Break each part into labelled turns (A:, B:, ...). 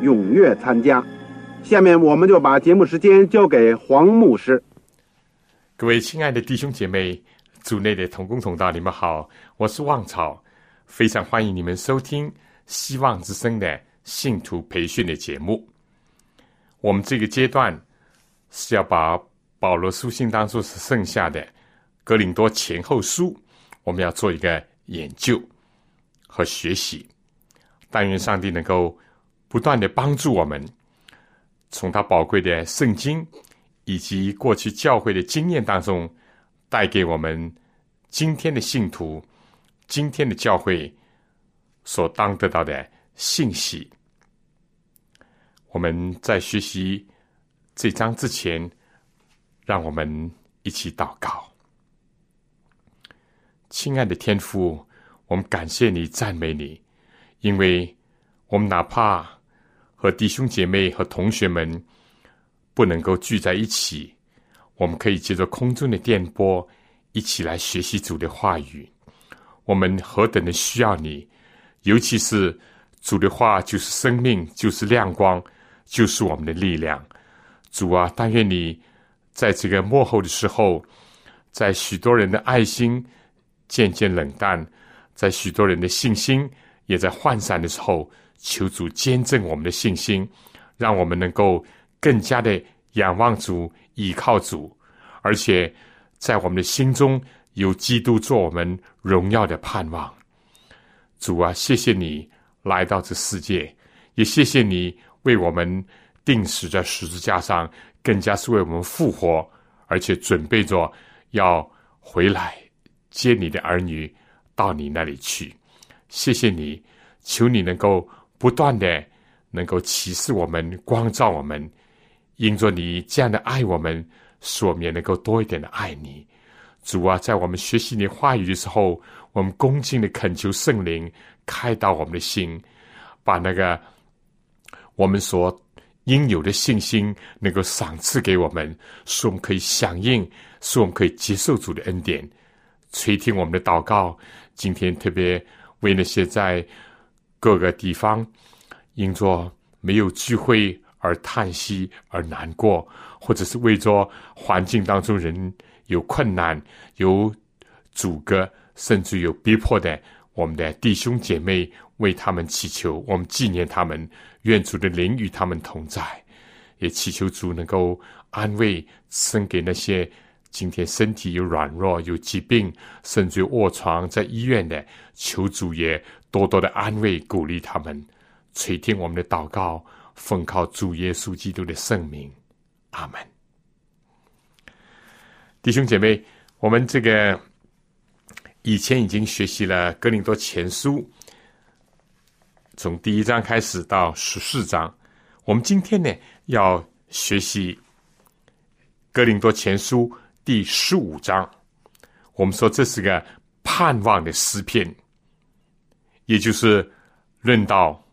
A: 踊跃参加。下面我们就把节目时间交给黄牧师。
B: 各位亲爱的弟兄姐妹、组内的同工同道，你们好，我是旺草，非常欢迎你们收听希望之声的信徒培训的节目。我们这个阶段是要把保罗书信当中是剩下的。格林多前后书，我们要做一个研究和学习。但愿上帝能够不断的帮助我们，从他宝贵的圣经以及过去教会的经验当中，带给我们今天的信徒、今天的教会所当得到的信息。我们在学习这章之前，让我们一起祷告。亲爱的天父，我们感谢你、赞美你，因为我们哪怕和弟兄姐妹和同学们不能够聚在一起，我们可以借着空中的电波一起来学习主的话语。我们何等的需要你，尤其是主的话就是生命，就是亮光，就是我们的力量。主啊，但愿你在这个幕后的时候，在许多人的爱心。渐渐冷淡，在许多人的信心也在涣散的时候，求主坚正我们的信心，让我们能够更加的仰望主、倚靠主，而且在我们的心中有基督做我们荣耀的盼望。主啊，谢谢你来到这世界，也谢谢你为我们定死在十字架上，更加是为我们复活，而且准备着要回来。接你的儿女到你那里去，谢谢你，求你能够不断的能够启示我们、光照我们，因着你这样的爱我们，使我们也能够多一点的爱你。主啊，在我们学习你话语的时候，我们恭敬的恳求圣灵开导我们的心，把那个我们所应有的信心能够赏赐给我们，使我们可以响应，使我们可以接受主的恩典。垂听我们的祷告，今天特别为那些在各个地方因着没有聚会而叹息而难过，或者是为着环境当中人有困难、有阻隔，甚至有逼迫的我们的弟兄姐妹，为他们祈求，我们纪念他们，愿主的灵与他们同在，也祈求主能够安慰，生给那些。今天身体有软弱、有疾病，甚至卧床在医院的，求主也多多的安慰、鼓励他们，垂听我们的祷告，奉靠主耶稣基督的圣名，阿门。弟兄姐妹，我们这个以前已经学习了《哥林多前书》，从第一章开始到十四章，我们今天呢要学习《哥林多前书》。第十五章，我们说这是个盼望的诗篇，也就是论到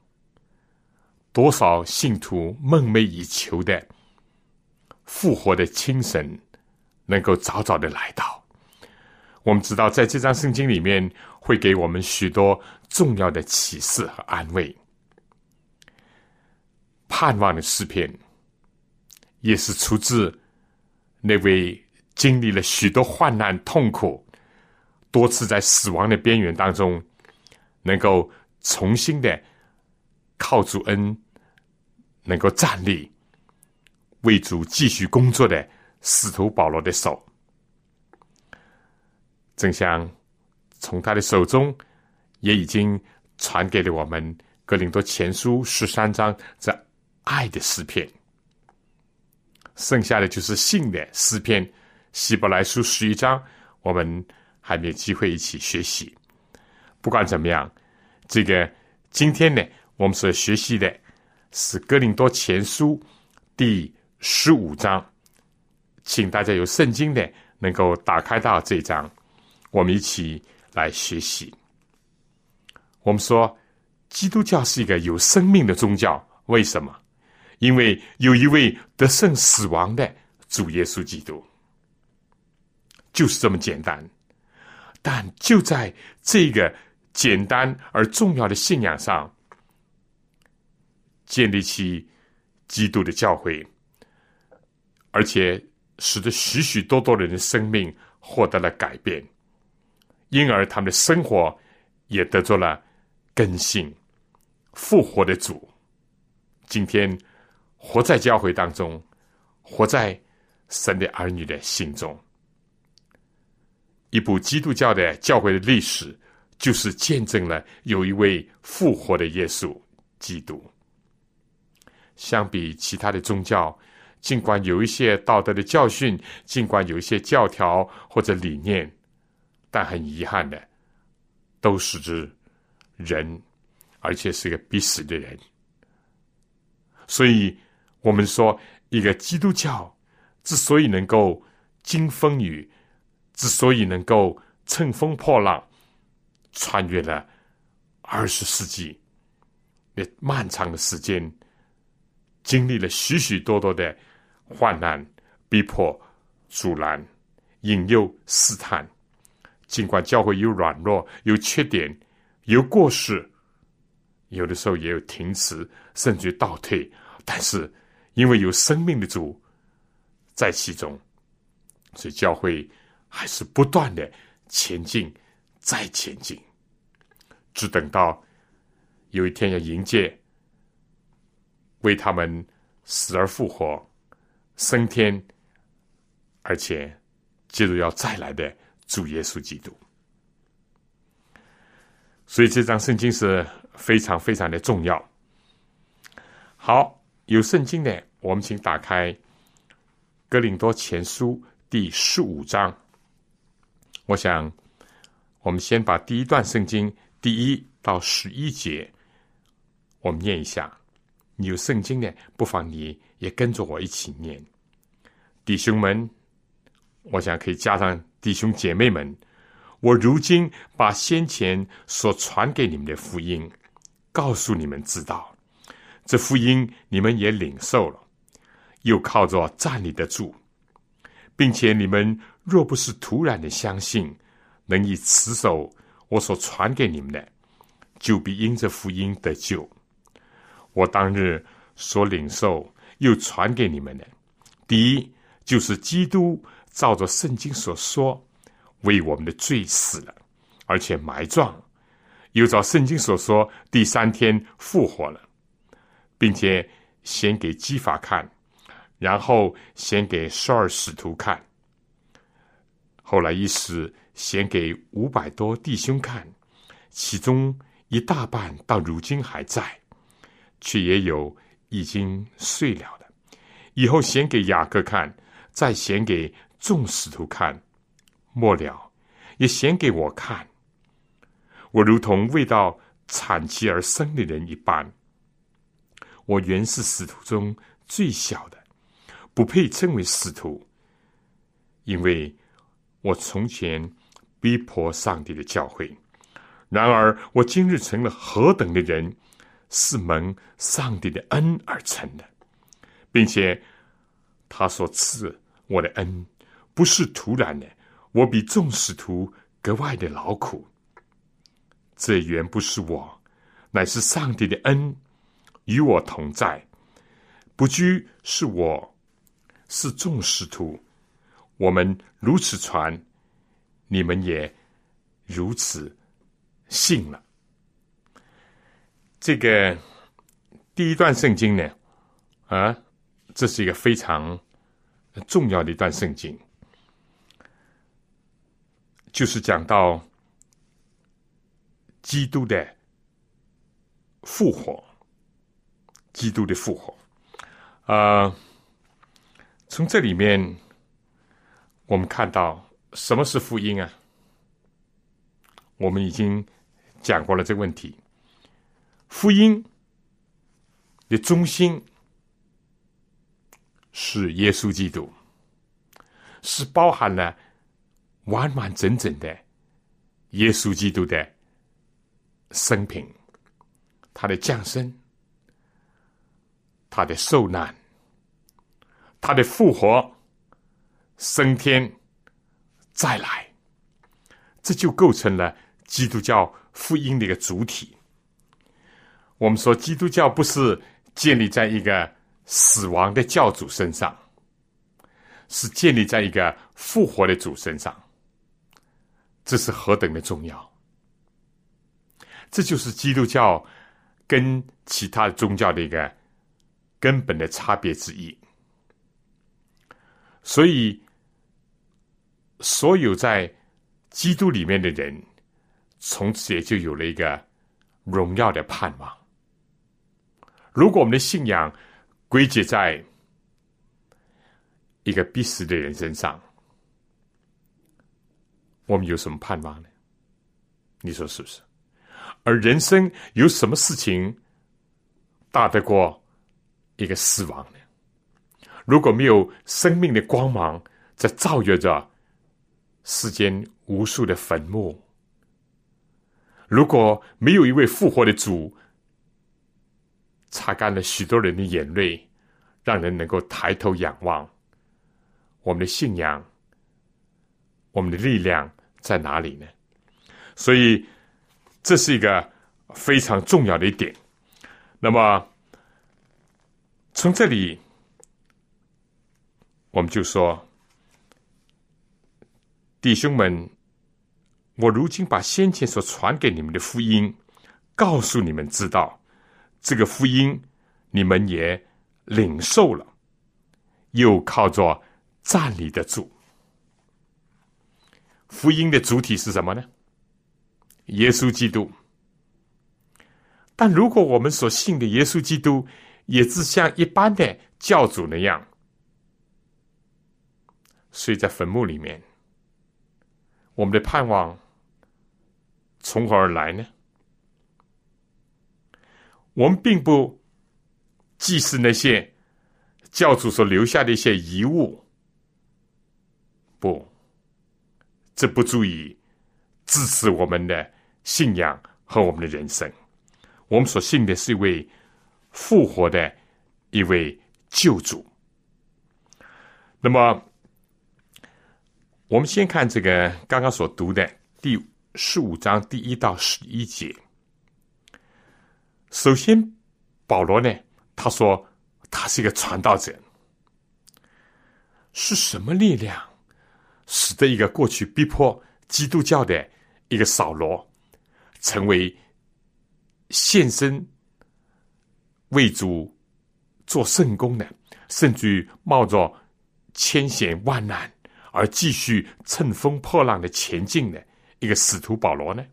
B: 多少信徒梦寐以求的复活的清晨能够早早的来到。我们知道，在这张圣经里面会给我们许多重要的启示和安慰。盼望的诗篇也是出自那位。经历了许多患难痛苦，多次在死亡的边缘当中，能够重新的靠主恩能够站立，为主继续工作的使徒保罗的手，正像从他的手中也已经传给了我们《格林多前书》十三章这爱的诗篇，剩下的就是信的诗篇，《希伯来书》十一章，我们还没有机会一起学习。不管怎么样，这个今天呢，我们所学习的是《哥林多前书》第十五章，请大家有圣经的能够打开到这章，我们一起来学习。我们说，基督教是一个有生命的宗教，为什么？因为有一位得胜死亡的主耶稣基督，就是这么简单。但就在这个。简单而重要的信仰上，建立起基督的教诲，而且使得许许多多人的生命获得了改变，因而他们的生活也得做了更新。复活的主，今天活在教会当中，活在神的儿女的心中。一部基督教的教会的历史。就是见证了有一位复活的耶稣基督。相比其他的宗教，尽管有一些道德的教训，尽管有一些教条或者理念，但很遗憾的，都是指人，而且是个必死的人。所以，我们说，一个基督教之所以能够经风雨，之所以能够乘风破浪。穿越了二十世纪那漫长的时间，经历了许许多多的患难、逼迫、阻拦、引诱、试探。尽管教会有软弱、有缺点、有过失，有的时候也有停止，甚至倒退，但是因为有生命的主在其中，所以教会还是不断的前进，再前进。只等到有一天要迎接为他们死而复活、升天，而且接着要再来的主耶稣基督。所以这张圣经是非常非常的重要。好，有圣经的，我们请打开《哥林多前书》第十五章。我想，我们先把第一段圣经。第一到十一节，我们念一下。你有圣经的，不妨你也跟着我一起念。弟兄们，我想可以加上弟兄姐妹们。我如今把先前所传给你们的福音，告诉你们知道。这福音你们也领受了，又靠着站立得住，并且你们若不是突然的相信，能以持守。我所传给你们的，就必因着福音得救。我当日所领受又传给你们的，第一就是基督照着圣经所说，为我们的罪死了，而且埋葬；又照圣经所说，第三天复活了，并且先给基法看，然后先给十二使徒看，后来一时。先给五百多弟兄看，其中一大半到如今还在，却也有已经碎了的。以后先给雅各看，再先给众使徒看，末了也先给我看。我如同未到产期而生的人一般，我原是使徒中最小的，不配称为使徒，因为我从前。逼迫上帝的教诲，然而我今日成了何等的人，是蒙上帝的恩而成的，并且他所赐我的恩不是徒然的，我比众使徒格外的劳苦。这原不是我，乃是上帝的恩与我同在，不拘是我是众使徒，我们如此传。你们也如此信了。这个第一段圣经呢，啊，这是一个非常重要的一段圣经，就是讲到基督的复活，基督的复活。啊，从这里面我们看到什么是福音啊？我们已经讲过了这个问题。福音的中心是耶稣基督，是包含了完完整整的耶稣基督的生平，他的降生，他的受难，他的复活，升天，再来，这就构成了。基督教福音的一个主体。我们说，基督教不是建立在一个死亡的教主身上，是建立在一个复活的主身上。这是何等的重要！这就是基督教跟其他宗教的一个根本的差别之一。所以，所有在基督里面的人。从此也就有了一个荣耀的盼望。如果我们的信仰归结在一个必死的人身上，我们有什么盼望呢？你说是不是？而人生有什么事情大得过一个死亡呢？如果没有生命的光芒在照耀着世间无数的坟墓。如果没有一位复活的主，擦干了许多人的眼泪，让人能够抬头仰望，我们的信仰，我们的力量在哪里呢？所以，这是一个非常重要的一点。那么，从这里，我们就说，弟兄们。我如今把先前所传给你们的福音告诉你们知道，这个福音你们也领受了，又靠着站立的主。福音的主体是什么呢？耶稣基督。但如果我们所信的耶稣基督也是像一般的教主那样睡在坟墓里面，我们的盼望。从何而来呢？我们并不祭祀那些教主所留下的一些遗物，不，这不足以支持我们的信仰和我们的人生。我们所信的是一位复活的一位救主。那么，我们先看这个刚刚所读的第。十五章第一到十一节。首先，保罗呢，他说他是一个传道者。是什么力量使得一个过去逼迫基督教的一个扫罗，成为献身为主做圣功的，甚至于冒着千险万难而继续乘风破浪的前进的？一个使徒保罗呢？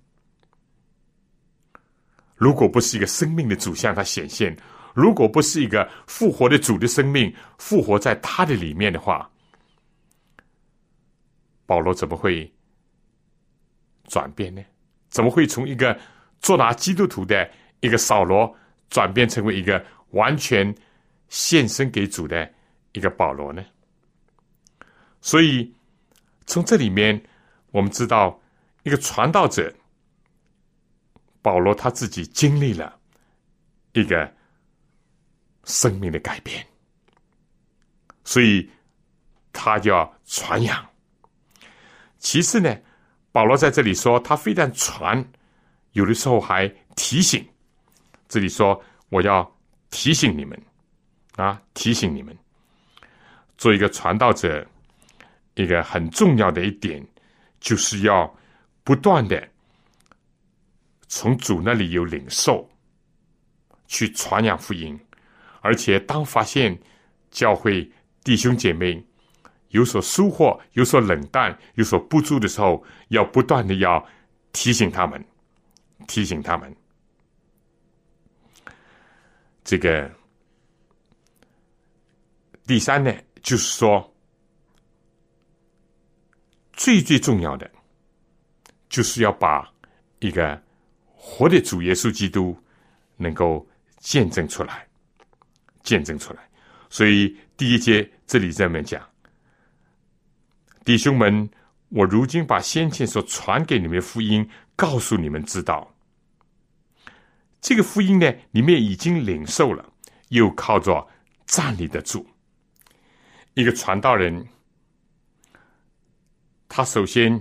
B: 如果不是一个生命的主向他显现，如果不是一个复活的主的生命复活在他的里面的话，保罗怎么会转变呢？怎么会从一个作拿基督徒的一个扫罗转变成为一个完全献身给主的一个保罗呢？所以从这里面我们知道。一个传道者保罗他自己经历了一个生命的改变，所以他就要传扬。其次呢，保罗在这里说，他非但传，有的时候还提醒。这里说，我要提醒你们啊，提醒你们，做一个传道者，一个很重要的一点，就是要。不断的从主那里有领受，去传扬福音，而且当发现教会弟兄姐妹有所疏忽、有所冷淡、有所不足的时候，要不断的要提醒他们，提醒他们。这个第三呢，就是说，最最重要的，就是要把一个活的主耶稣基督能够见证出来，见证出来。所以第一节这里这么讲，弟兄们，我如今把先前所传给你们的福音告诉你们知道。这个福音呢，你们已经领受了，又靠着站立得住。一个传道人，他首先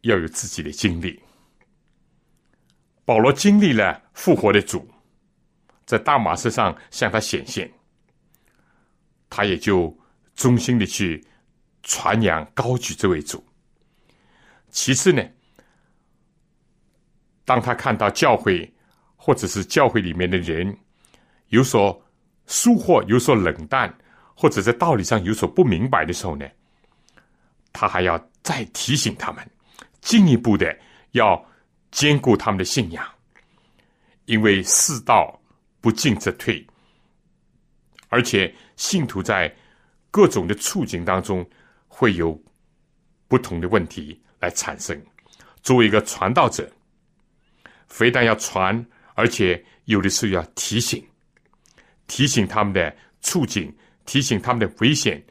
B: 要有自己的经历。保罗经历了复活的主，在大马士上向他显现，他也就忠心的去传扬、高举这位主。其次呢，当他看到教会。或者是教会里面的人有所疏忽、有所冷淡，或者在道理上有所不明白的时候呢，他还要再提醒他们，进一步的要兼顾他们的信仰，因为世道不进则退，而且信徒在各种的处境当中会有不同的问题来产生。作为一个传道者，非但要传。而且有的时候要提醒，提醒他们的处境，提醒他们的危险，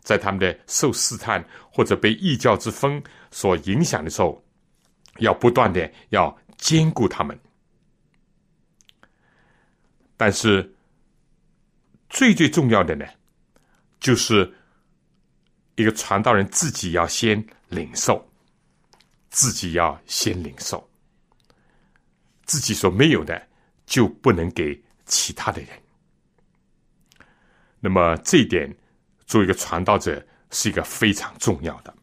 B: 在他们的受试探或者被异教之风所影响的时候，要不断的要兼顾他们。但是最最重要的呢，就是一个传道人自己要先领受，自己要先领受。自己所没有的，就不能给其他的人。那么这一点，作为一个传道者，是一个非常重要的。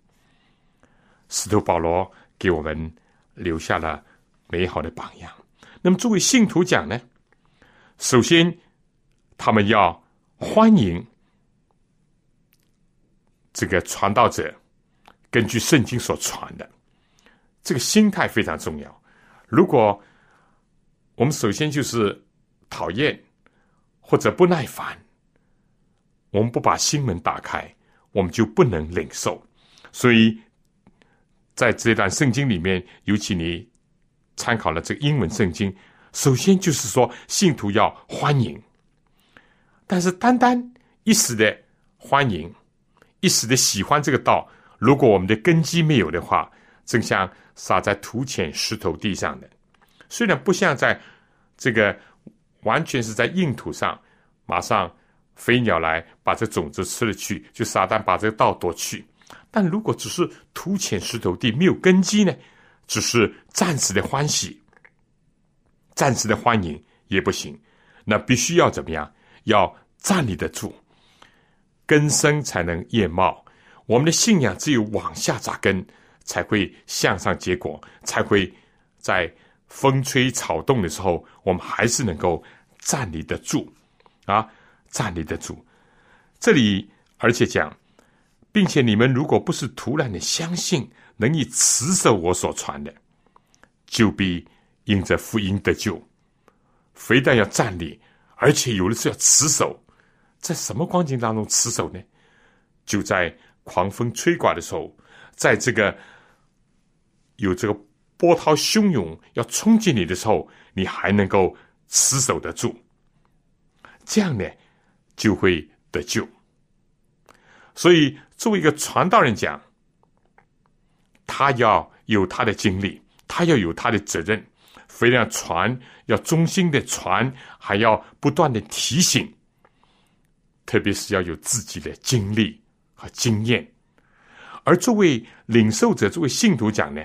B: 使徒保罗给我们留下了美好的榜样。那么作为信徒讲呢，首先他们要欢迎这个传道者，根据圣经所传的，这个心态非常重要。如果我们首先就是讨厌或者不耐烦，我们不把心门打开，我们就不能领受。所以在这段圣经里面，尤其你参考了这个英文圣经，首先就是说信徒要欢迎，但是单单一时的欢迎，一时的喜欢这个道，如果我们的根基没有的话，正像撒在土浅石头地上的。虽然不像在这个完全是在硬土上，马上飞鸟来把这种子吃了去，就撒旦把这个道夺去。但如果只是土浅石头地没有根基呢？只是暂时的欢喜、暂时的欢迎也不行。那必须要怎么样？要站立得住，根深才能叶茂。我们的信仰只有往下扎根，才会向上结果，才会在。风吹草动的时候，我们还是能够站立得住，啊，站立得住。这里而且讲，并且你们如果不是突然的相信，能以持守我所传的，就必因着福音得救。非但要站立，而且有的是要持守。在什么光景当中持守呢？就在狂风吹刮的时候，在这个有这个。波涛汹涌要冲击你的时候，你还能够持守得住，这样呢，就会得救。所以，作为一个传道人讲，他要有他的经历，他要有他的责任，非要传，要忠心的传，还要不断的提醒，特别是要有自己的经历和经验。而作为领受者，作为信徒讲呢？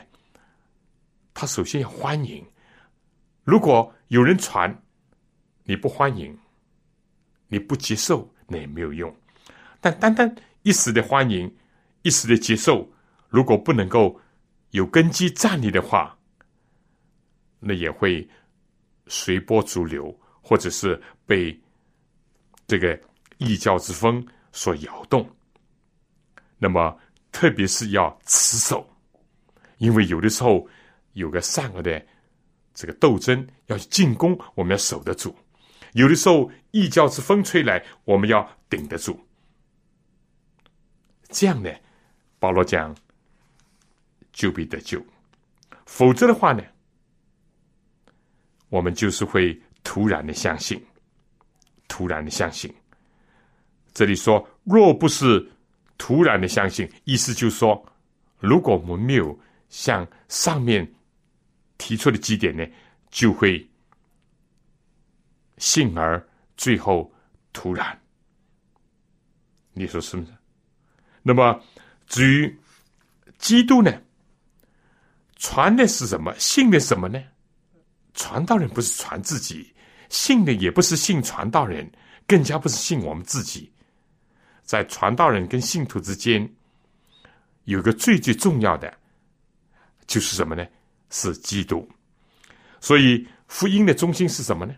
B: 他首先要欢迎，如果有人传，你不欢迎，你不接受，那也没有用。但单单一时的欢迎，一时的接受，如果不能够有根基站立的话，那也会随波逐流，或者是被这个异教之风所摇动。那么，特别是要持守，因为有的时候有个善恶的这个斗争要进攻，我们要守得住；有的时候异教之风吹来，我们要顶得住。这样呢，保罗讲就必得救。否则的话呢，我们就是会突然的相信，突然的相信。这里说，若不是突然的相信，意思就是说，如果我们没有像上面提出的几点呢，就会幸而最后突然。你说是不是？那么，至于基督呢？传的是什么？信的什么呢？传道人不是传自己，信的也不是信传道人，更加不是信我们自己。在传道人跟信徒之间，有个最最重要的，就是什么呢？是基督。所以福音的中心是什么呢？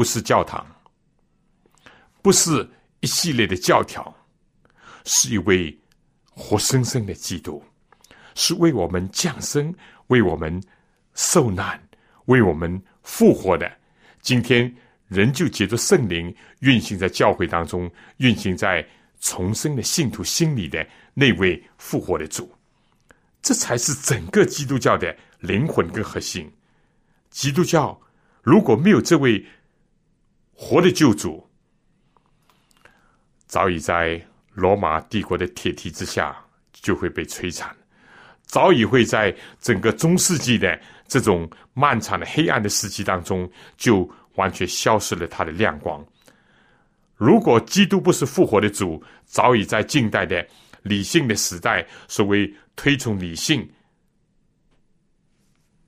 B: 不是教堂，不是一系列的教条。是一位活生生的基督，是为我们降生、为我们受难、为我们复活的。今天仍旧借着圣灵运行在教会当中，运行在重生的信徒心里的那位复活的主，这才是整个基督教的灵魂跟核心。基督教如果没有这位活的救主，早已在。罗马帝国的铁蹄之下，就会被摧残，早已会在整个中世纪的这种漫长的黑暗的时期当中，就完全消失了它的亮光。如果基督不是复活的主，早已在近代的理性的时代，所谓推崇理性、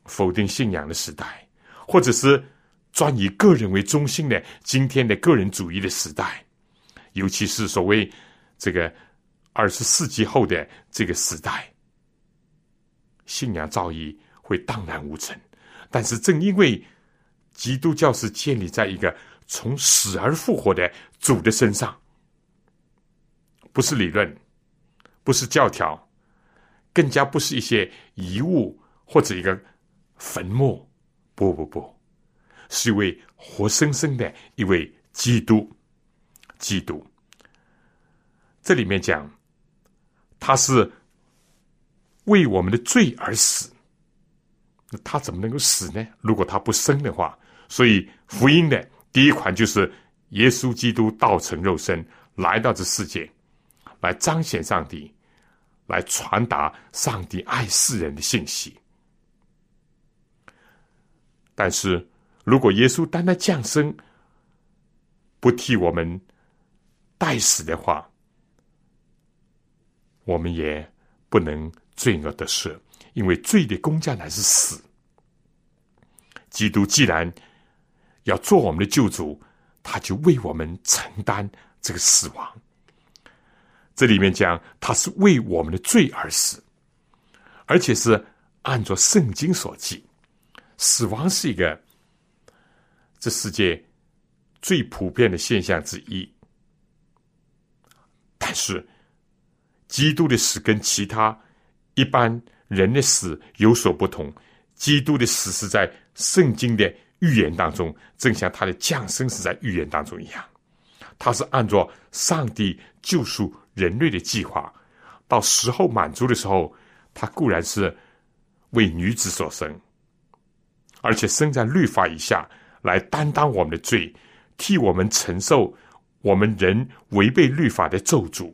B: 否定信仰的时代，或者是专以个人为中心的今天的个人主义的时代，尤其是所谓。这个二十世纪后的这个时代，信仰造诣会荡然无存。但是正因为基督教是建立在一个从死而复活的主的身上，不是理论，不是教条，更加不是一些遗物或者一个坟墓。不不不，是一位活生生的一位基督，基督。这里面讲，他是为我们的罪而死，那他怎么能够死呢？如果他不生的话，所以福音的第一款就是耶稣基督道成肉身来到这世界，来彰显上帝，来传达上帝爱世人的信息。但是如果耶稣单单降生，不替我们代死的话，我们也不能罪恶的赦，因为罪的公价乃是死。基督既然要做我们的救主，他就为我们承担这个死亡。这里面讲，他是为我们的罪而死，而且是按照圣经所记，死亡是一个这世界最普遍的现象之一，但是。基督的死跟其他一般人的死有所不同。基督的死是在圣经的预言当中，正像他的降生是在预言当中一样。他是按照上帝救赎人类的计划，到时候满足的时候，他固然是为女子所生，而且生在律法以下，来担当我们的罪，替我们承受我们人违背律法的咒诅。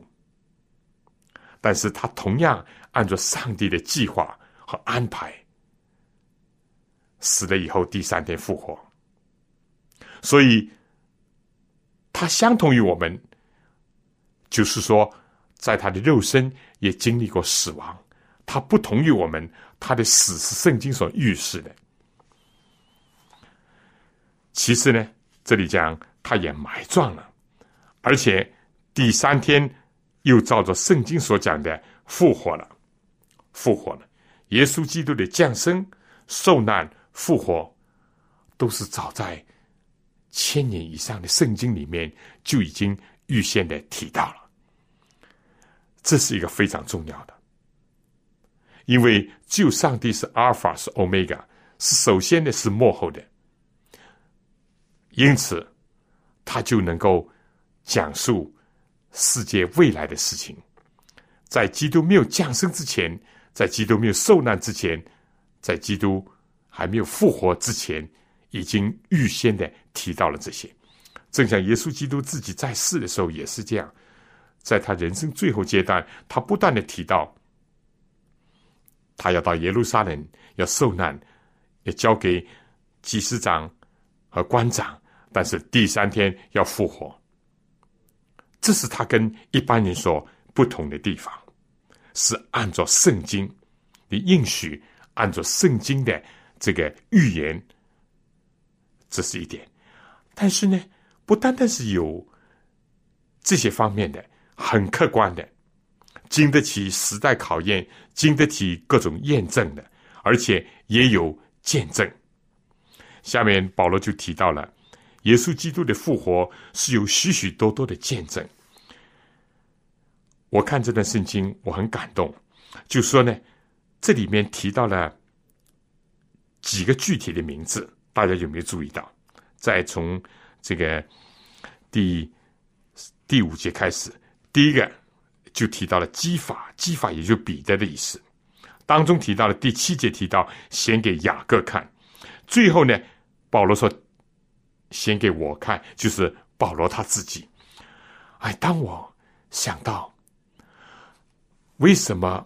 B: 但是他同样按照上帝的计划和安排，死了以后第三天复活，所以他相同于我们，就是说，在他的肉身也经历过死亡。他不同于我们，他的死是圣经所预示的。其次呢，这里讲他也埋葬了，而且第三天。又照着圣经所讲的复活了，复活了。耶稣基督的降生、受难、复活，都是早在千年以上的圣经里面就已经预先的提到了。这是一个非常重要的，因为只有上帝是阿尔法，是欧米伽，是首先的，是幕后的，因此他就能够讲述世界未来的事情。在基督没有降生之前，在基督没有受难之前，在基督还没有复活之前，已经预先的提到了这些。正像耶稣基督自己在世的时候也是这样，在他人生最后阶段，他不断的提到，他要到耶路撒冷，要受难，要交给祭司长和官长，但是第三天要复活。这是他跟一般人说。不同的地方是按照圣经的应许，按照圣经的这个预言，这是一点。但是呢，不单单是有这些方面的很客观的，经得起时代考验、经得起各种验证的，而且也有见证。下面保罗就提到了耶稣基督的复活是有许许多多的见证。我看这段圣经，我很感动。就说呢，这里面提到了几个具体的名字，大家有没有注意到？再从这个第第五节开始，第一个就提到了基法，基法也就彼得的意思。当中提到了第七节提到先给雅各看，最后呢，保罗说先给我看，就是保罗他自己。哎，当我想到。为什么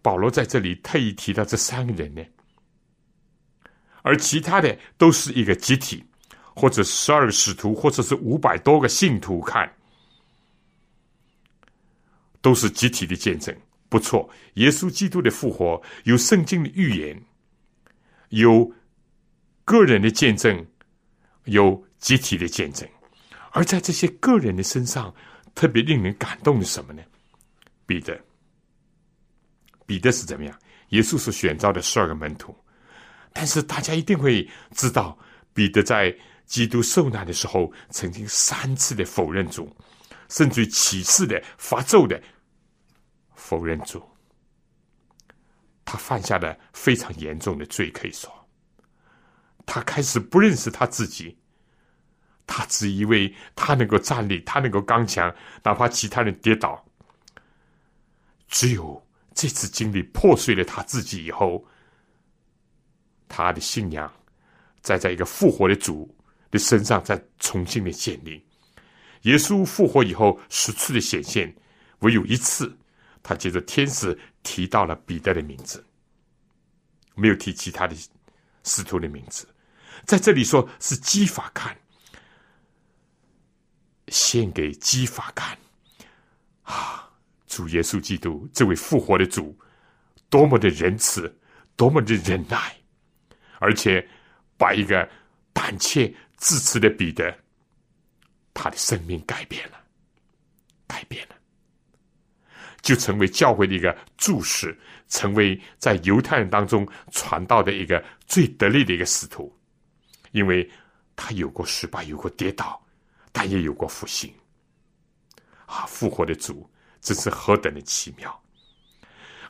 B: 保罗在这里特意提到这三个人呢？而其他的都是一个集体，或者十二使徒，或者是五百多个信徒看，都是集体的见证。不错，耶稣基督的复活有圣经的预言，有个人的见证，有集体的见证。而在这些个人的身上，特别令人感动的是什么呢？彼得，彼得是怎么样？耶稣是选召的十二个门徒，但是大家一定会知道，彼得在基督受难的时候，曾经三次的否认主，甚至于起誓的发咒的否认主。他犯下了非常严重的罪，可以说，他开始不认识他自己，他只以为他能够站立，他能够刚强，哪怕其他人跌倒。只有这次经历破碎了他自己以后，他的信仰再在一个复活的主的身上再重新的建立。耶稣复活以后十次的显现，唯有一次，他接着天使提到了彼得的名字，没有提其他的使徒的名字。在这里说是基法看，献给基法看，啊。主耶稣基督这位复活的主，多么的仁慈，多么的忍耐，而且把一个胆怯自持的彼得，他的生命改变了，改变了，就成为教会的一个柱石，成为在犹太人当中传道的一个最得力的一个使徒，因为他有过失败，有过跌倒，但也有过复兴，啊，复活的主。这是何等的奇妙！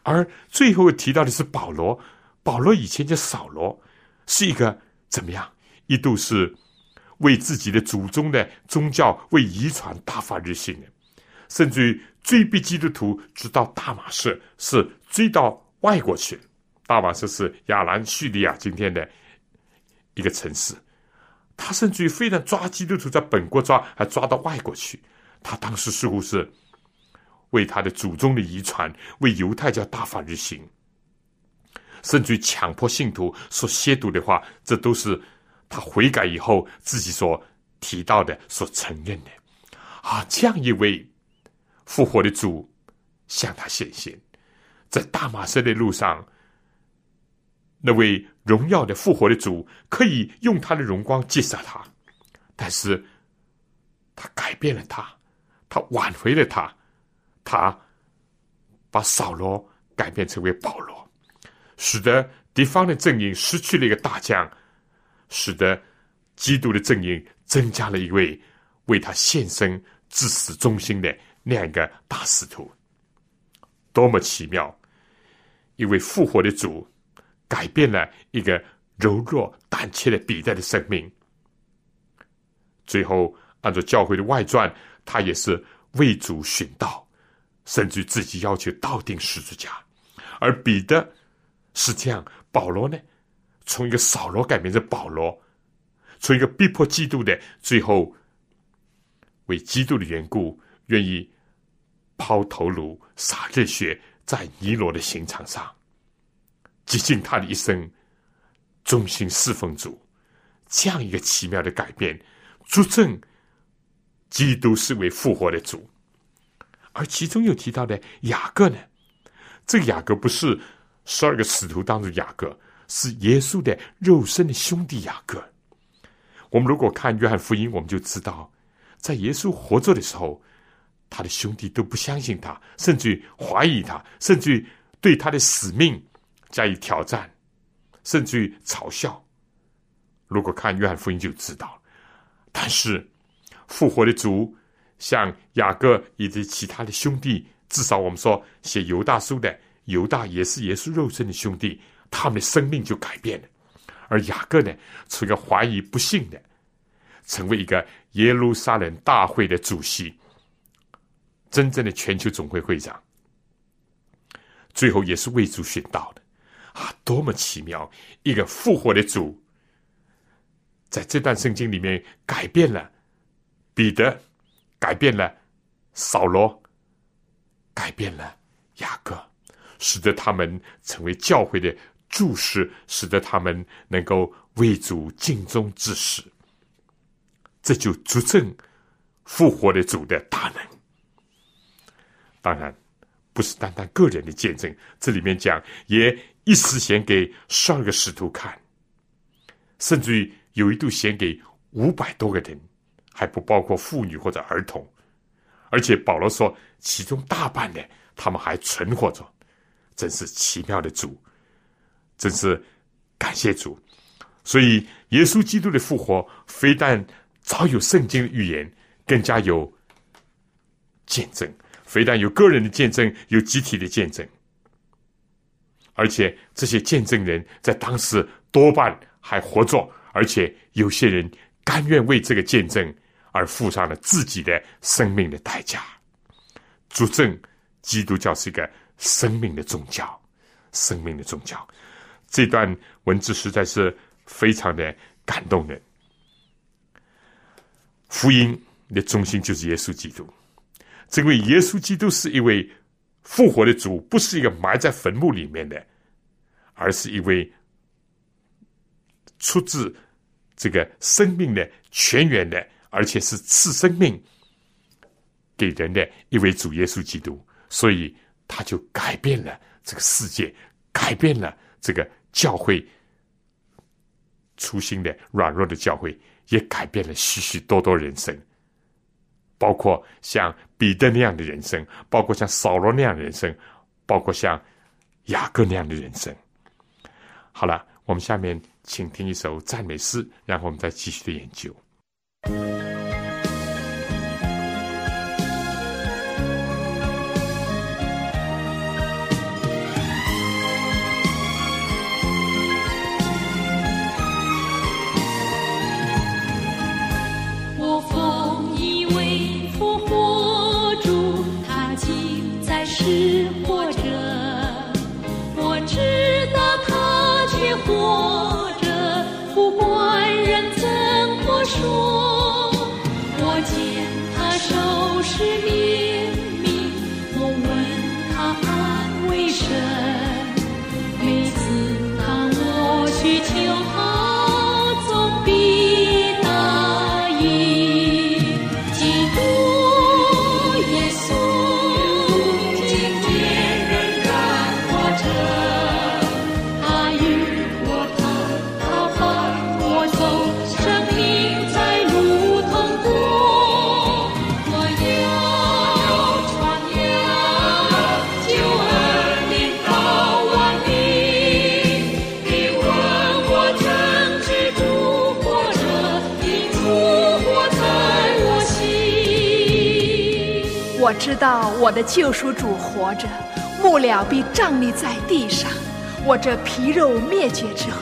B: 而最后提到的是保罗，保罗以前叫扫罗，是一个怎么样？一度是为自己的祖宗的宗教为遗传大发热心的，甚至于追逼基督徒，直到大马士是追到外国去。大马士是亚兰叙利亚今天的一个城市，他甚至于非但抓基督徒在本国抓，还抓到外国去。他当时似乎是。为他的祖宗的遗传，为犹太教大发热心，甚至于强迫信徒说亵渎的话，这都是他悔改以后自己所提到的、所承认的。啊，这样一位复活的主向他显现，在大马色的路上，那位荣耀的复活的主可以用他的荣光击杀他，但是他改变了他，他挽回了他。他把扫罗改变成为保罗，使得敌方的阵营失去了一个大将，使得基督的阵营增加了一位为他献身至死忠心的那样一个大使徒。多么奇妙！一位复活的主改变了一个柔弱胆怯的彼得的生命。最后，按照教会的外传，他也是为主殉道，甚至自己要求倒钉十字架。而彼得是这样，保罗呢，从一个扫罗改变成保罗，从一个逼迫基督的，最后为基督的缘故，愿意抛头颅、洒热血在尼罗的刑场上，极尽他的一生忠心侍奉主，这样一个奇妙的改变。主证基督是为复活的主，而其中又提到的雅各呢？这个雅各不是十二个使徒当中雅各，是耶稣的肉身的兄弟雅各。我们如果看约翰福音，我们就知道，在耶稣活着的时候，他的兄弟都不相信他，甚至怀疑他，甚至对他的使命加以挑战，甚至于嘲笑。如果看约翰福音就知道。但是，复活的主，像雅各以及其他的兄弟，至少我们说写犹大书的犹大也是耶稣肉身的兄弟，他们的生命就改变了。而雅各呢，从一个怀疑不信的，成为一个耶路撒冷大会的主席，真正的全球总会会长，最后也是为主殉道的。啊，多么奇妙！一个复活的主。在这段圣经里面，改变了彼得，改变了扫罗，改变了雅各，使得他们成为教会的柱石，使得他们能够为主尽忠至死。这就足证复活的主的大能。当然，不是单单个人的见证，这里面讲也一时显给十二个使徒看，甚至于。有一度献给五百多个人，还不包括妇女或者儿童，而且保罗说，其中大半的他们还存活着，真是奇妙的主，真是感谢主。所以，耶稣基督的复活，非但早有圣经的预言，更加有见证；非但有个人的见证，有集体的见证，而且这些见证人在当时多半还活着。而且有些人甘愿为这个见证而付上了自己的生命的代价，主证基督教是一个生命的宗教，生命的宗教。这段文字实在是非常的感动人。福音的中心就是耶稣基督，这位耶稣基督是一位复活的主，不是一个埋在坟墓里面的，而是一位。出自这个生命的泉源的，而且是赐生命给人的一位主耶稣基督，所以他就改变了这个世界，改变了这个教会初心的软弱的教会，也改变了许许多多人生，包括像彼得那样的人生，包括像扫罗那样的人生，包括像雅各那样的人生。好了，我们下面。请听一首赞美诗，然后我们再继续的研究。
C: to me. 知道我的救赎主活着，木了必站立在地上。我这皮肉灭绝之后，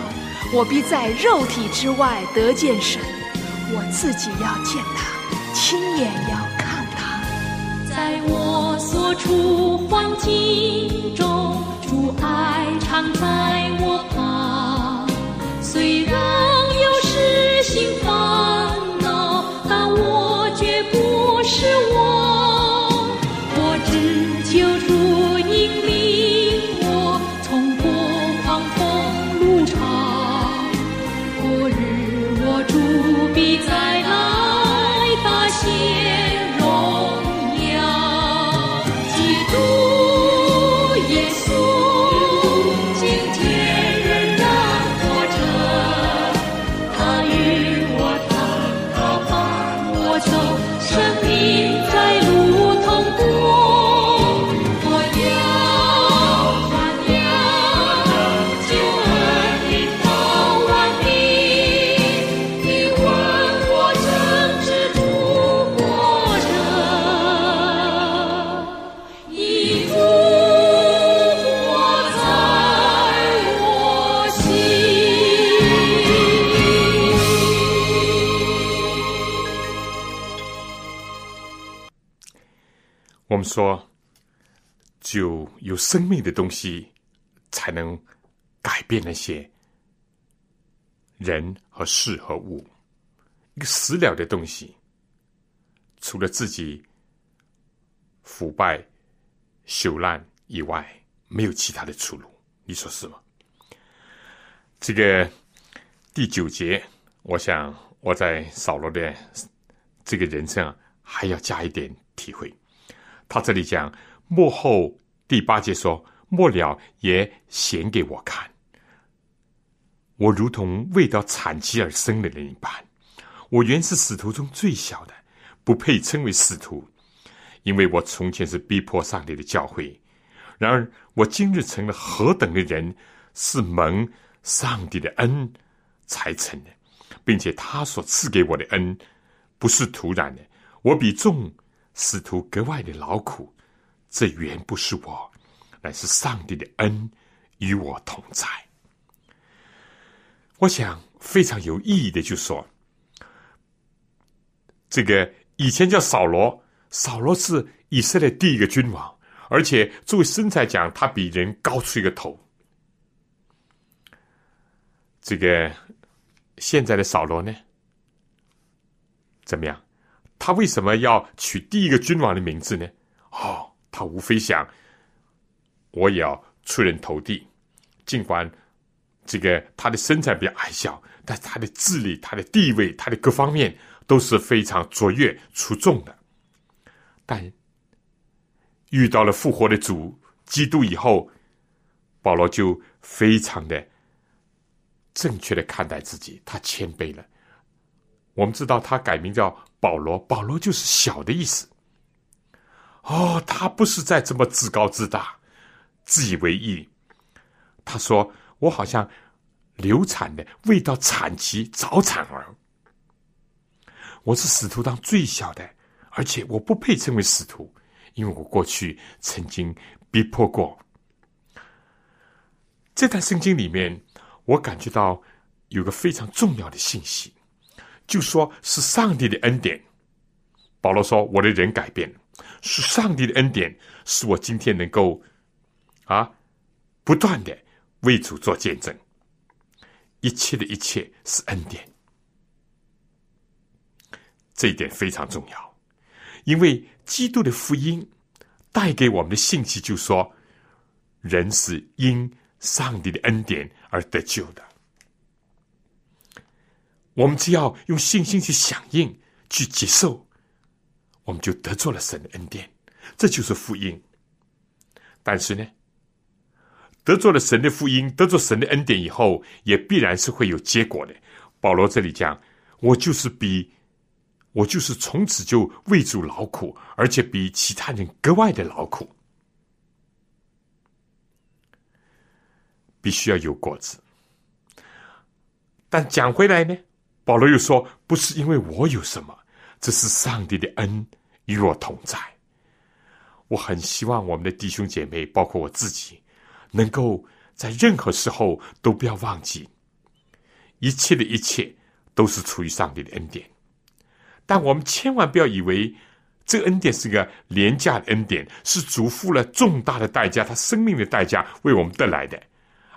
C: 我必在肉体之外得见神。我自己要见他，亲眼要看他。
D: 在我所处环境中，主爱常在我旁。虽然有时心烦恼，但我绝不是我。
B: 们说，就有生命的东西，才能改变那些人和事和物。一个死了的东西，除了自己腐败、朽烂以外，没有其他的出路。你说是吗？这个第九节，我想我在扫罗的这个人上还要加一点体会。他这里讲末后第八节说末了也显给我看，我如同未到产期而生的人一般。我原是使徒中最小的，不配称为使徒，因为我从前是逼迫上帝的教会。然而我今日成了何等的人，是蒙上帝的恩才成的，并且他所赐给我的恩不是突然的，我比众。使徒格外的劳苦，这原不是我，乃是上帝的恩与我同在。我想非常有意义的就说，这个以前叫扫罗，扫罗是以色列第一个君王，而且作为身材讲，他比人高出一个头。这个现在的扫罗呢，怎么样？他为什么要取第一个君王的名字呢？哦，他无非想，我也要出人头地。尽管这个他的身材比较矮小，但他的智力、他的地位、他的各方面都是非常卓越出众的。但遇到了复活的主基督以后，保罗就非常的正确的看待自己，他谦卑了。我们知道他改名叫。保罗，保罗就是小的意思。哦，他不是在这么自高自大、自以为意。他说：“我好像流产的，未到产期，早产儿。我是使徒当最小的，而且我不配称为使徒，因为我过去曾经逼迫过。”这段圣经里面，我感觉到有个非常重要的信息。就说是上帝的恩典。保罗说：“我的人改变，是上帝的恩典，使我今天能够啊，不断的为主做见证。一切的一切是恩典，这一点非常重要。因为基督的福音带给我们的信息，就说人是因上帝的恩典而得救的。”我们只要用信心去响应、去接受，我们就得做了神的恩典，这就是福音。但是呢，得做了神的福音、得做神的恩典以后，也必然是会有结果的。保罗这里讲：“我就是比，我就是从此就为主劳苦，而且比其他人格外的劳苦，必须要有果子。”但讲回来呢？保罗又说：“不是因为我有什么，这是上帝的恩与我同在。”我很希望我们的弟兄姐妹，包括我自己，能够在任何时候都不要忘记，一切的一切都是出于上帝的恩典。但我们千万不要以为这个恩典是个廉价的恩典，是主付了重大的代价，他生命的代价为我们得来的。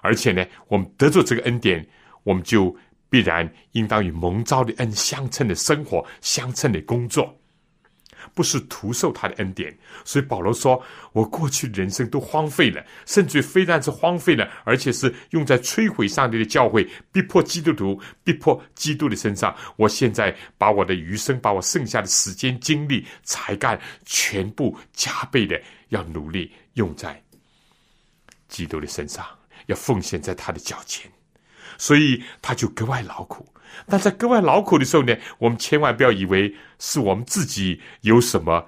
B: 而且呢，我们得着这个恩典，我们就。必然应当与蒙召的恩相称的生活，相称的工作，不是徒受他的恩典。所以保罗说：“我过去人生都荒废了，甚至非但是荒废了，而且是用在摧毁上帝的教会、逼迫基督徒、逼迫基督的身上。我现在把我的余生，把我剩下的时间、精力、才干，全部加倍的要努力用在基督的身上，要奉献在他的脚前。”所以他就格外劳苦，但在格外劳苦的时候呢，我们千万不要以为是我们自己有什么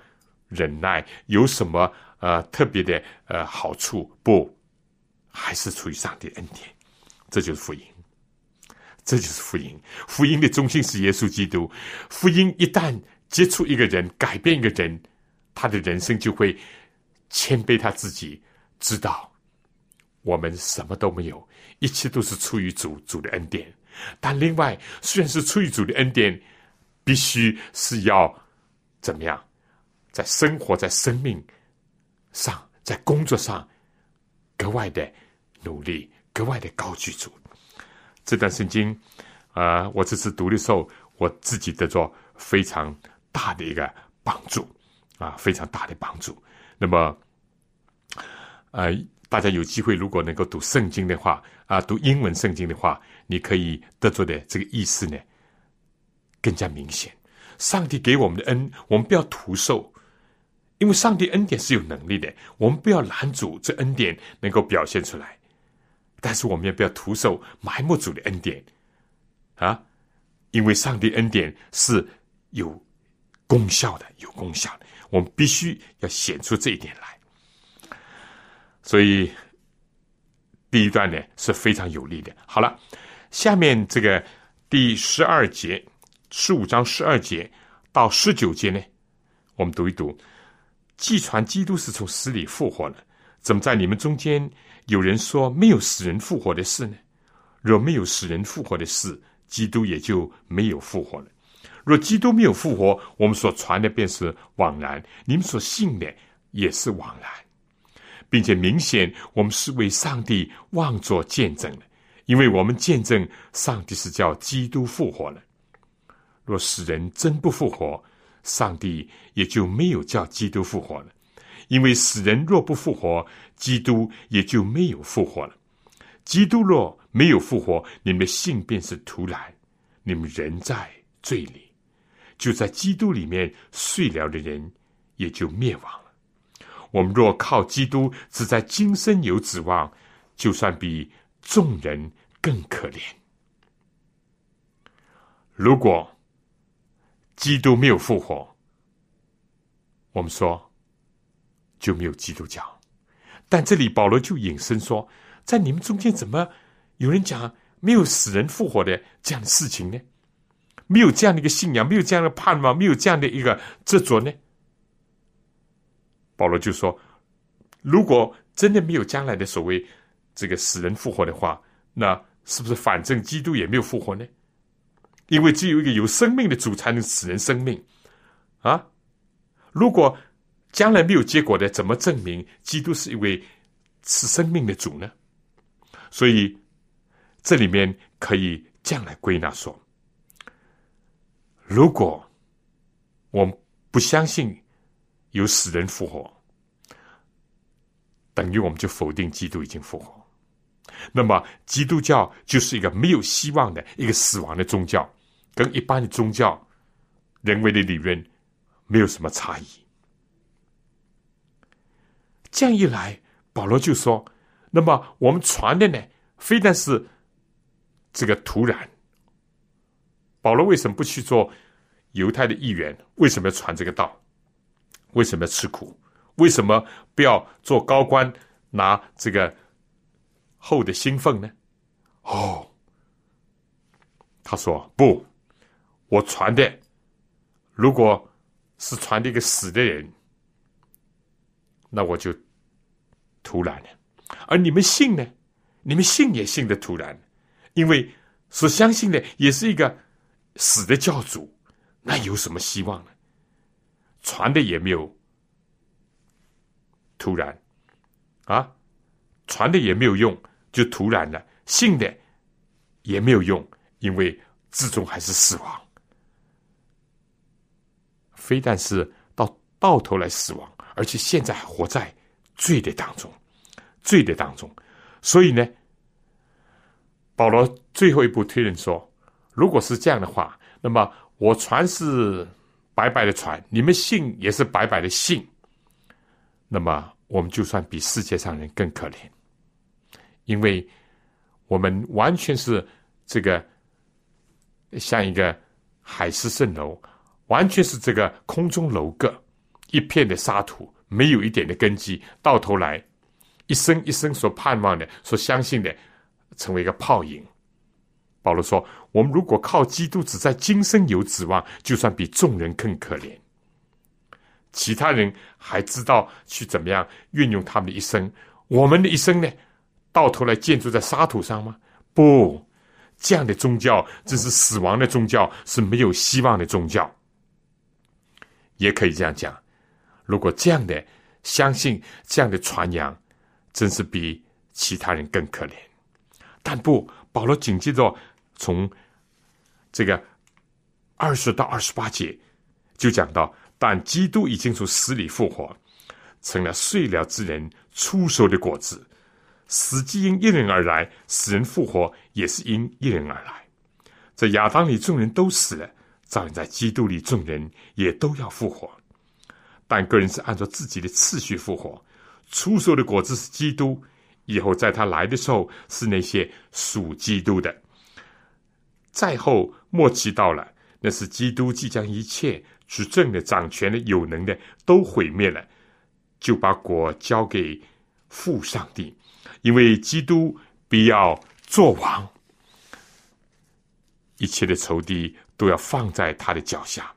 B: 忍耐，有什么呃特别的呃好处，不，还是出于上帝恩典，这就是福音，这就是福音。福音的中心是耶稣基督。福音一旦接触一个人，改变一个人，他的人生就会谦卑他自己，知道我们什么都没有。一切都是出于主主的恩典，但另外虽然是出于主的恩典，必须是要怎么样，在生活在生命上，在工作上格外的努力，格外的高举主。这段圣经啊，我这次读的时候，我自己得着非常大的一个帮助啊，非常大的帮助。那么，呃。大家有机会，如果能够读圣经的话，啊，读英文圣经的话，你可以得出的这个意思呢，更加明显。上帝给我们的恩，我们不要徒受，因为上帝恩典是有能力的，我们不要拦阻这恩典能够表现出来。但是我们也不要徒受埋没主的恩典，啊，因为上帝恩典是有功效的，有功效的，我们必须要显出这一点来。所以，第一段呢是非常有利的。好了，下面这个第十二节，十五章十二节到十九节呢，我们读一读。既传基督是从死里复活了，怎么在你们中间有人说没有死人复活的事呢？若没有死人复活的事，基督也就没有复活了。若基督没有复活，我们所传的便是枉然，你们所信的也是枉然。并且明显，我们是为上帝妄作见证的，因为我们见证上帝是叫基督复活了。若死人真不复活，上帝也就没有叫基督复活了。因为死人若不复活，基督也就没有复活了。基督若没有复活，你们的信便是徒然，你们仍在罪里。就在基督里面睡了的人，也就灭亡。我们若靠基督，只在今生有指望，就算比众人更可怜。如果基督没有复活，我们说就没有基督教。但这里保罗就引申说，在你们中间怎么有人讲没有死人复活的这样的事情呢？没有这样的一个信仰，没有这样的盼望，没有这样的一个执着呢？保罗就说：“如果真的没有将来的所谓这个死人复活的话，那是不是反正基督也没有复活呢？因为只有一个有生命的主才能使人生命啊！如果将来没有结果的，怎么证明基督是一位赐生命的主呢？所以这里面可以这样来归纳说：如果我们不相信。”有死人复活，等于我们就否定基督已经复活。那么，基督教就是一个没有希望的一个死亡的宗教，跟一般的宗教、人为的理论没有什么差异。这样一来，保罗就说：“那么我们传的呢，非但是这个突然。保罗为什么不去做犹太的议员？为什么要传这个道？”为什么要吃苦？为什么不要做高官拿这个厚的薪俸呢？哦，他说不，我传的如果是传的一个死的人，那我就突然了；而你们信呢，你们信也信的突然，因为所相信的也是一个死的教主，那有什么希望呢？传的也没有突然啊，传的也没有用，就突然了；信的也没有用，因为至终还是死亡。非但是到到头来死亡，而且现在还活在罪的当中，罪的当中。所以呢，保罗最后一步推论说：如果是这样的话，那么我传是白白的传，你们信也是白白的信。那么我们就算比世界上人更可怜，因为我们完全是这个像一个海市蜃楼。完全是这个空中楼阁，一片的沙土，没有一点的根基。到头来，一生一生所盼望的、所相信的，成为一个泡影。保罗说：“我们如果靠基督只在今生有指望，就算比众人更可怜。其他人还知道去怎么样运用他们的一生，我们的一生呢？到头来建筑在沙土上吗？不，这样的宗教真是死亡的宗教，是没有希望的宗教。”也可以这样讲，如果这样的相信这样的传扬，真是比其他人更可怜。但不，保罗紧接着从这个二十到二十八节就讲到：但基督已经从死里复活，成了睡了之人出手的果子。死既因一人而来，死人复活也是因一人而来。在亚当里众人都死了。照样在基督里，众人也都要复活，但个人是按照自己的次序复活。出售的果子是基督，以后在他来的时候是那些属基督的。再后末期到了，那是基督即将一切执政的、掌权的、有能的都毁灭了，就把国交给父上帝，因为基督必要做王，一切的仇敌。都要放在他的脚下，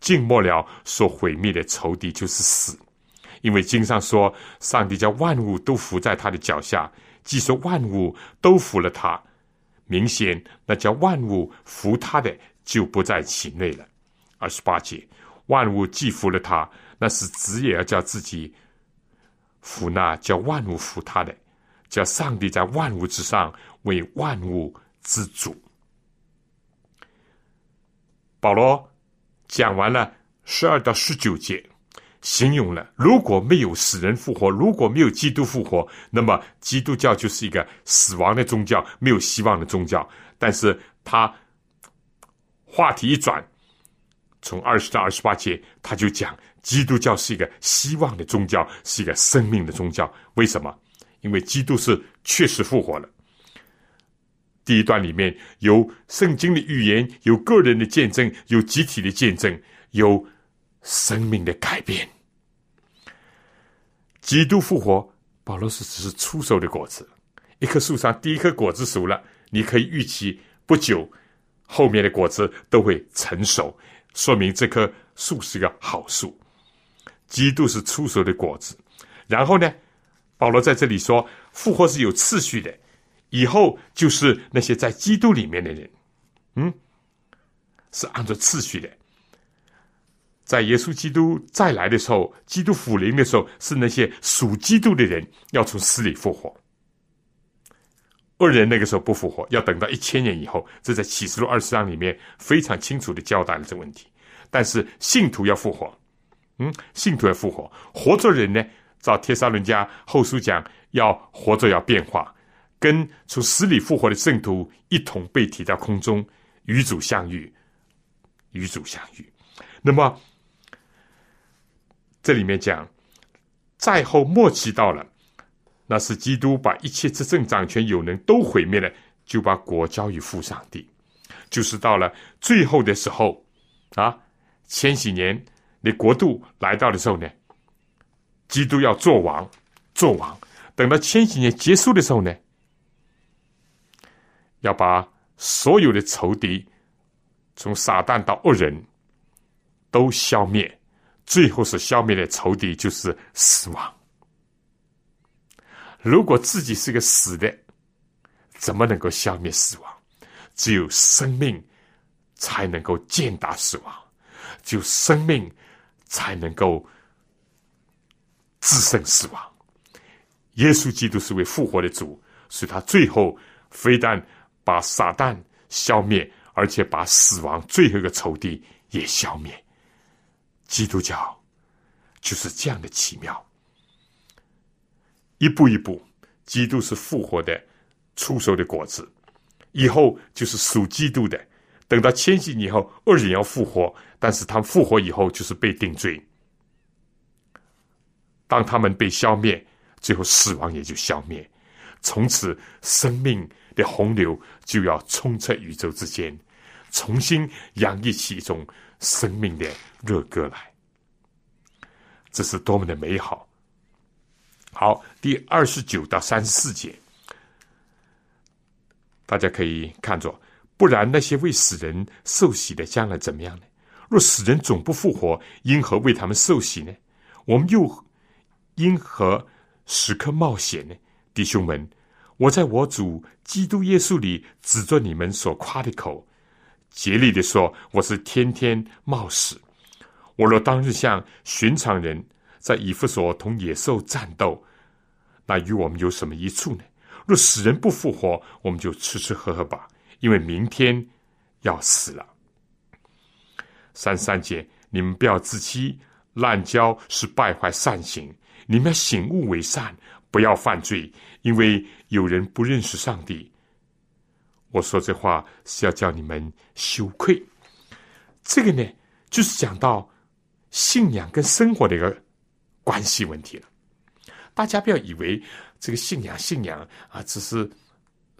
B: 静默了所毁灭的仇敌就是死，因为经上说，上帝叫万物都伏在他的脚下，既说万物都服了他，明显那叫万物服他的就不在其内了。二十八节，万物既服了他，那是子也要叫自己服那叫万物服他的，叫上帝在万物之上为万物之主。保罗讲完了十二到十九节，形容了如果没有死人复活，如果没有基督复活，那么基督教就是一个死亡的宗教，没有希望的宗教。但是他话题一转，从二十到二十八节，他就讲基督教是一个希望的宗教，是一个生命的宗教。为什么？因为基督是确实复活了。第一段里面有圣经的预言，有个人的见证，有集体的见证，有生命的改变。基督复活，保罗是只是出手的果子。一棵树上第一颗果子熟了，你可以预期不久后面的果子都会成熟，说明这棵树是个好树。基督是出手的果子。然后呢，保罗在这里说，复活是有次序的。以后就是那些在基督里面的人，嗯，是按照次序的。在耶稣基督再来的时候，基督复临的时候，是那些属基督的人要从死里复活。恶人那个时候不复活，要等到一千年以后。这在启示录二十章里面非常清楚的交代了这个问题。但是信徒要复活，嗯，信徒要复活，活着人呢，照帖撒伦家后书讲，要活着要变化。跟从死里复活的圣徒一同被提到空中，与主相遇，与主相遇。那么，这里面讲，在后末期到了，那是基督把一切执政掌权有能都毁灭了，就把国交于父上帝。就是到了最后的时候，啊，千禧年那国度来到的时候呢，基督要做王，做王。等到千禧年结束的时候呢？要把所有的仇敌从撒旦到恶人都消灭，最后所消灭的仇敌就是死亡。如果自己是个死的，怎么能够消灭死亡？只有生命才能够践踏死亡，只有生命才能够制胜死亡。耶稣基督是位复活的主，所以他最后非但把撒旦消灭，而且把死亡最后一个仇敌也消灭。基督教就是这样的奇妙。一步一步，基督是复活的出手的果子，以后就是属基督的。等到千禧年后，恶人要复活，但是他们复活以后就是被定罪。当他们被消灭，最后死亡也就消灭，从此生命的洪流就要冲出宇宙之间，重新洋溢起一种生命的热歌来。这是多么的美好！好，第二十九到三十四节，大家可以看着。不然，那些为死人受洗的将来怎么样呢？若死人总不复活，因何为他们受洗呢？我们又因何时刻冒险呢？弟兄们，我在我主基督耶稣里指着你们所夸的口，竭力的说，我是天天冒死。我若当日像寻常人。在以弗所同野兽战斗，那与我们有什么益处呢？若死人不复活，我们就吃吃喝喝吧，因为明天要死了。三三姐，你们不要自欺，滥交是败坏善行。你们要醒悟为善，不要犯罪，因为有人不认识上帝。我说这话是要叫你们羞愧。这个呢，就是讲到信仰跟生活的一个。关系问题了，大家不要以为这个信仰信仰啊，只是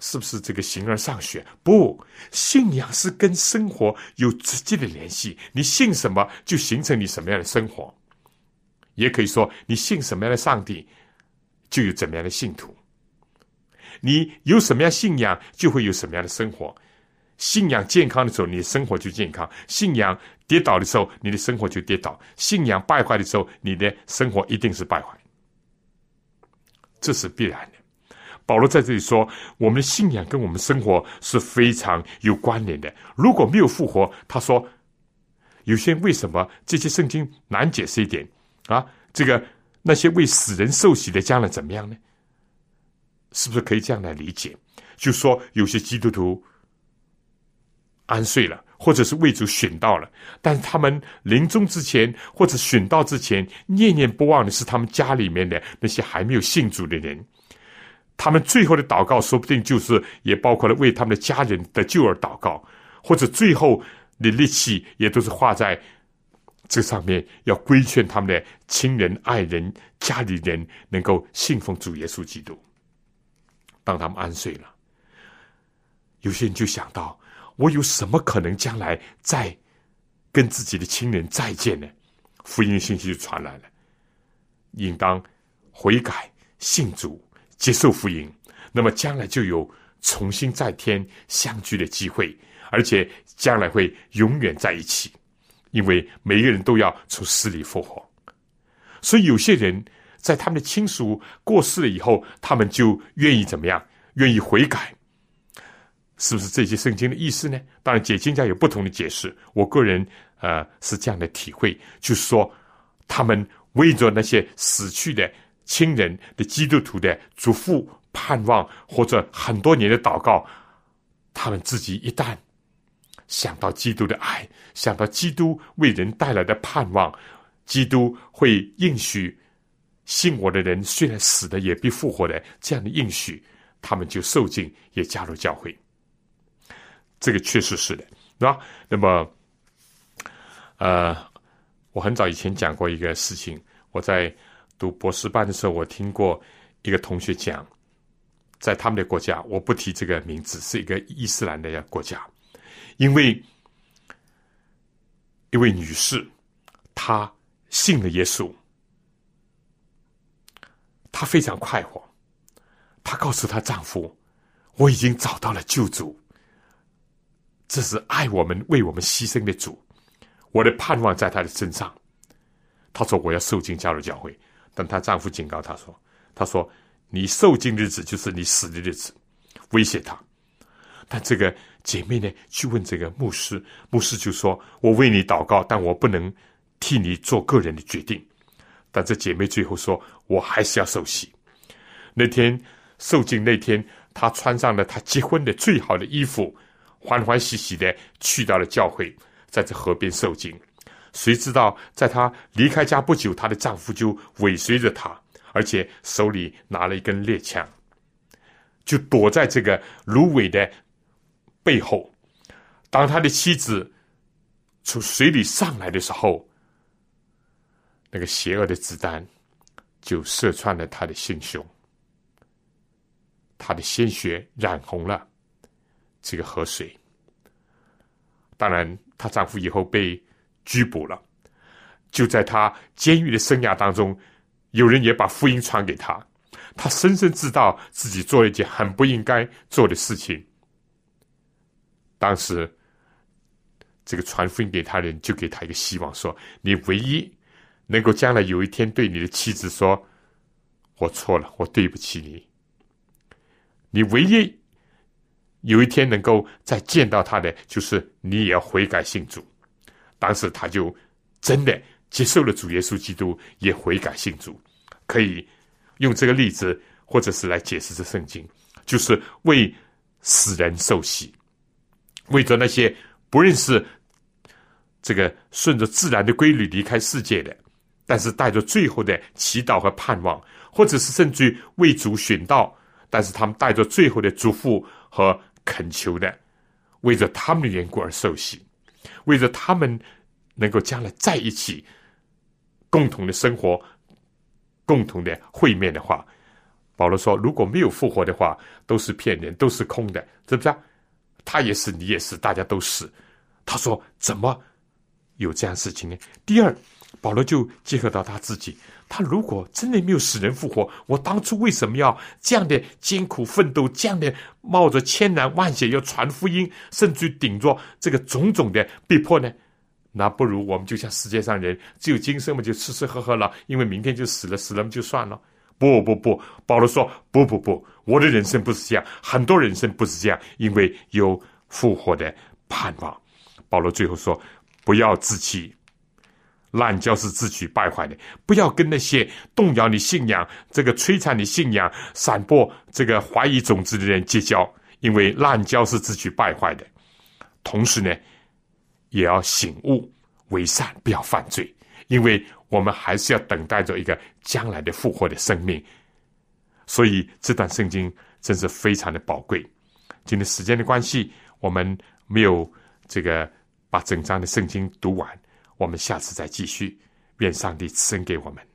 B: 是不是这个形而上学？不，信仰是跟生活有直接的联系。你信什么，就形成你什么样的生活。也可以说，你信什么样的上帝，就有怎么样的信徒。你有什么样信仰，就会有什么样的生活。信仰健康的时候，你的生活就健康；信仰跌倒的时候，你的生活就跌倒；信仰败坏的时候，你的生活一定是败坏。这是必然的。保罗在这里说，我们的信仰跟我们生活是非常有关联的。如果没有复活，他说，有些为什么这些圣经难解释一点啊？这个那些为死人受洗的将来怎么样呢？是不是可以这样来理解？就说有些基督徒。安睡了，或者是为主选到了，但是他们临终之前或者选到之前，念念不忘的是他们家里面的那些还没有信主的人。他们最后的祷告，说不定就是也包括了为他们的家人的救而祷告，或者最后的力气也都是花在这上面，要规劝他们的亲人、爱人、家里人能够信奉主耶稣基督。当他们安睡了，有些人就想到。我有什么可能将来再跟自己的亲人再见呢？福音信息就传来了，应当悔改、信主、接受福音，那么将来就有重新在天相聚的机会，而且将来会永远在一起，因为每一个人都要从死里复活。所以有些人在他们的亲属过世了以后，他们就愿意怎么样？愿意悔改。是不是这些圣经的意思呢？当然，解经家有不同的解释。我个人呃是这样的体会，就是说，他们为着那些死去的亲人的基督徒的祖父、盼望，或者很多年的祷告，他们自己一旦想到基督的爱，想到基督为人带来的盼望，基督会应许信我的人虽然死了也必复活的这样的应许，他们就受尽，也加入教会。这个确实是的，是吧？那么，呃，我很早以前讲过一个事情。我在读博士班的时候，我听过一个同学讲，在他们的国家，我不提这个名字，是一个伊斯兰的国家，因为一位女士，她信了耶稣，她非常快活，她告诉她丈夫：“我已经找到了救主。”这是爱我们、为我们牺牲的主。我的盼望在他的身上。她说：“我要受尽加入教会。”但她丈夫警告她说：“她说你受尽日子就是你死的日子，威胁她。”但这个姐妹呢，去问这个牧师，牧师就说：“我为你祷告，但我不能替你做个人的决定。”但这姐妹最后说：“我还是要受洗。”那天受尽那天，她穿上了她结婚的最好的衣服，欢欢喜喜的去到了教会，在这河边受尽。谁知道，在她离开家不久，她的丈夫就尾随着她，而且手里拿了一根猎枪，就躲在这个芦苇的背后。当他的妻子从水里上来的时候，那个邪恶的子弹就射穿了他的心胸，他的鲜血染红了这个河水。当然，她丈夫以后被。拘捕了，就在她监狱的生涯当中，有人也把福音传给她。她深深知道自己做了一件很不应该做的事情。当时，这个传福音给他人就给他一个希望，说：“你唯一能够将来有一天对你的妻子说，我错了，我对不起你。你唯一有一天能够再见到他的，就是你也要悔改信主。”当时他就真的接受了主耶稣基督，也悔改信主。可以用这个例子，或者是来解释这圣经，就是为死人受洗，为着那些不认识这个顺着自然的规律离开世界的，但是带着最后的祈祷和盼望，或者是甚至于为主寻道，但是他们带着最后的祝福和恳求的，为着他们的缘故而受洗。为着他们能够将来在一起共同的生活、共同的会面的话，保罗说：“如果没有复活的话，都是骗人，都是空的，是不是？他也是，你也是，大家都是。”他说：“怎么有这样事情呢？”第二，保罗就结合到他自己。他如果真的没有死人复活，我当初为什么要这样的艰苦奋斗，这样的冒着千难万险要传福音，甚至顶着这个种种的逼迫呢？那不如我们就像世界上人，只有今生嘛就吃吃喝喝了，因为明天就死了，死了就算了。不不不，保罗说不不不，我的人生不是这样，很多人生不是这样，因为有复活的盼望。保罗最后说，不要自欺。滥交是自取败坏的，不要跟那些动摇你信仰、这个摧残你信仰、散播这个怀疑种子的人结交，因为滥交是自取败坏的。同时呢，也要醒悟为善，不要犯罪，因为我们还是要等待着一个将来的复活的生命。所以这段圣经真是非常的宝贵。今天时间的关系，我们没有这个把整章的圣经读完。我们下次再继续，愿上帝赐恩给我们。